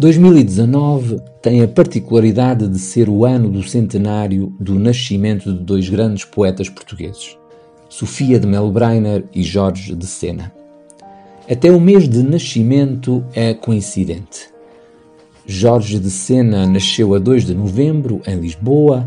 2019 tem a particularidade de ser o ano do centenário do nascimento de dois grandes poetas portugueses, Sofia de Melbreiner e Jorge de Sena. Até o mês de nascimento é coincidente. Jorge de Sena nasceu a 2 de novembro, em Lisboa,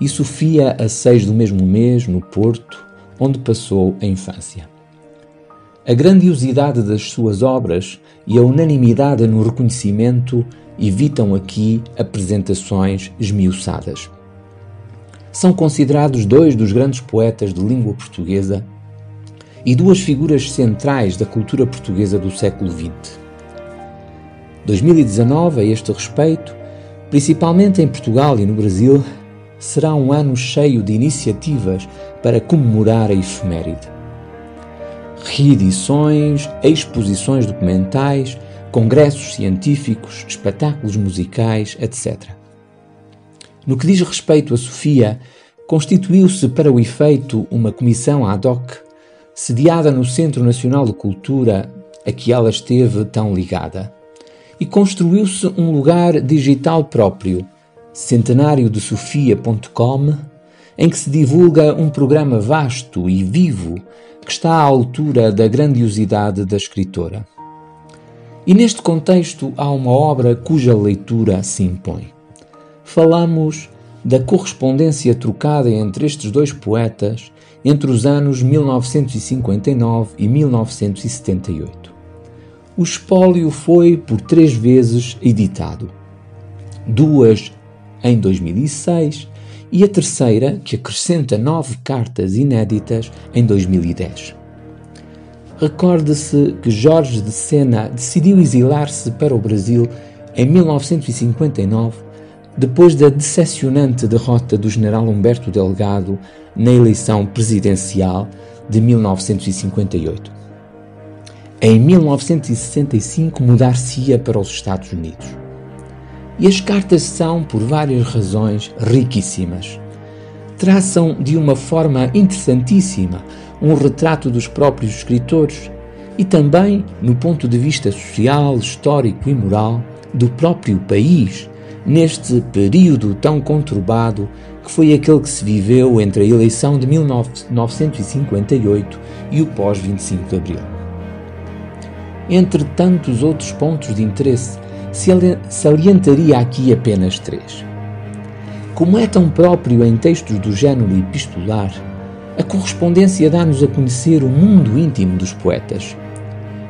e Sofia a 6 do mesmo mês, no Porto, onde passou a infância. A grandiosidade das suas obras e a unanimidade no reconhecimento evitam aqui apresentações esmiuçadas. São considerados dois dos grandes poetas de língua portuguesa e duas figuras centrais da cultura portuguesa do século XX. 2019, a este respeito, principalmente em Portugal e no Brasil, será um ano cheio de iniciativas para comemorar a efeméride reedições, exposições documentais, congressos científicos, espetáculos musicais, etc. No que diz respeito a Sofia, constituiu-se para o efeito uma comissão ad hoc, sediada no Centro Nacional de Cultura, a que ela esteve tão ligada, e construiu-se um lugar digital próprio, centenáriodesofia.com, em que se divulga um programa vasto e vivo está à altura da grandiosidade da escritora. E neste contexto há uma obra cuja leitura se impõe. Falamos da correspondência trocada entre estes dois poetas entre os anos 1959 e 1978. O espólio foi por três vezes editado. Duas em 2006 e a terceira, que acrescenta nove cartas inéditas em 2010. Recorde-se que Jorge de Sena decidiu exilar-se para o Brasil em 1959, depois da decepcionante derrota do general Humberto Delgado na eleição presidencial de 1958. Em 1965 mudar-se-ia para os Estados Unidos. E as cartas são, por várias razões, riquíssimas. Traçam de uma forma interessantíssima um retrato dos próprios escritores e também, no ponto de vista social, histórico e moral, do próprio país, neste período tão conturbado que foi aquele que se viveu entre a eleição de 1958 e o pós-25 de Abril. Entre tantos outros pontos de interesse, salientaria aqui apenas três. Como é tão próprio em textos do género epistolar, a correspondência dá-nos a conhecer o mundo íntimo dos poetas.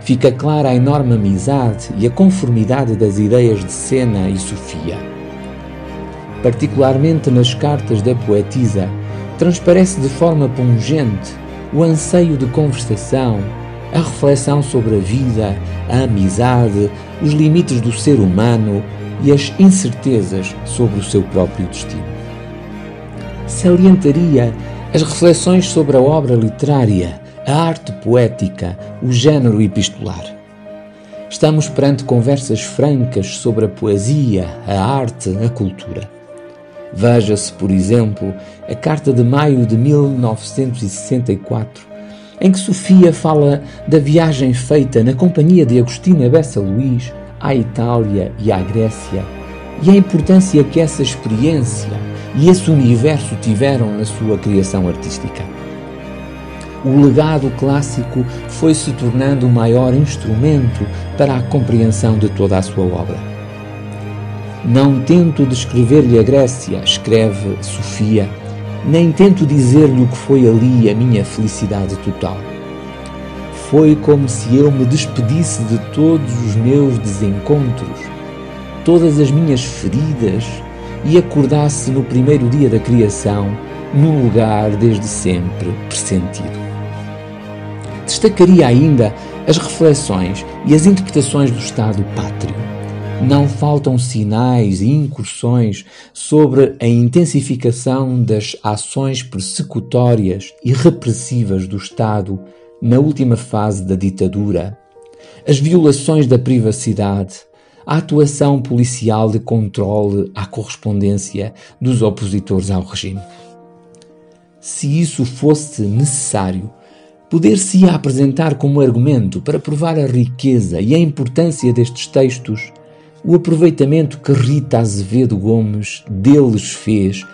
Fica clara a enorme amizade e a conformidade das ideias de Sena e Sofia. Particularmente nas cartas da poetisa, transparece de forma pungente o anseio de conversação, a reflexão sobre a vida, a amizade, os limites do ser humano e as incertezas sobre o seu próprio destino. Salientaria as reflexões sobre a obra literária, a arte poética, o género epistolar. Estamos perante conversas francas sobre a poesia, a arte, a cultura. Veja-se, por exemplo, a carta de maio de 1964 em que Sofia fala da viagem feita na companhia de Agostina Bessa Luís à Itália e à Grécia e a importância que essa experiência e esse universo tiveram na sua criação artística. O legado clássico foi se tornando o maior instrumento para a compreensão de toda a sua obra. Não tento descrever-lhe a Grécia, escreve Sofia, nem tento dizer-lhe o que foi ali a minha felicidade total. Foi como se eu me despedisse de todos os meus desencontros, todas as minhas feridas e acordasse no primeiro dia da criação, num lugar desde sempre pressentido. Destacaria ainda as reflexões e as interpretações do Estado pátrio, não faltam sinais e incursões sobre a intensificação das ações persecutórias e repressivas do Estado na última fase da ditadura, as violações da privacidade, a atuação policial de controle à correspondência dos opositores ao regime. Se isso fosse necessário, poder-se-ia apresentar como argumento para provar a riqueza e a importância destes textos o aproveitamento que Rita Azevedo Gomes deles fez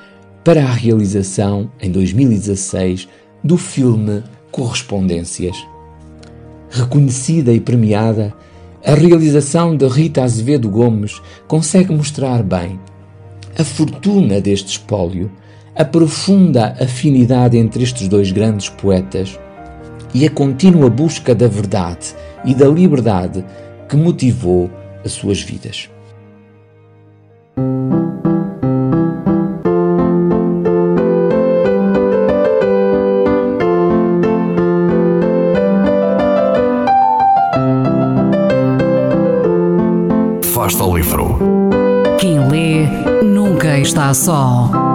para a realização, em 2016, do filme Correspondências. Reconhecida e premiada, a realização de Rita Azevedo Gomes consegue mostrar bem a fortuna deste espólio, a profunda afinidade entre estes dois grandes poetas e a contínua busca da verdade e da liberdade que motivou as suas vidas. Fasta o livro. Quem lê nunca está só.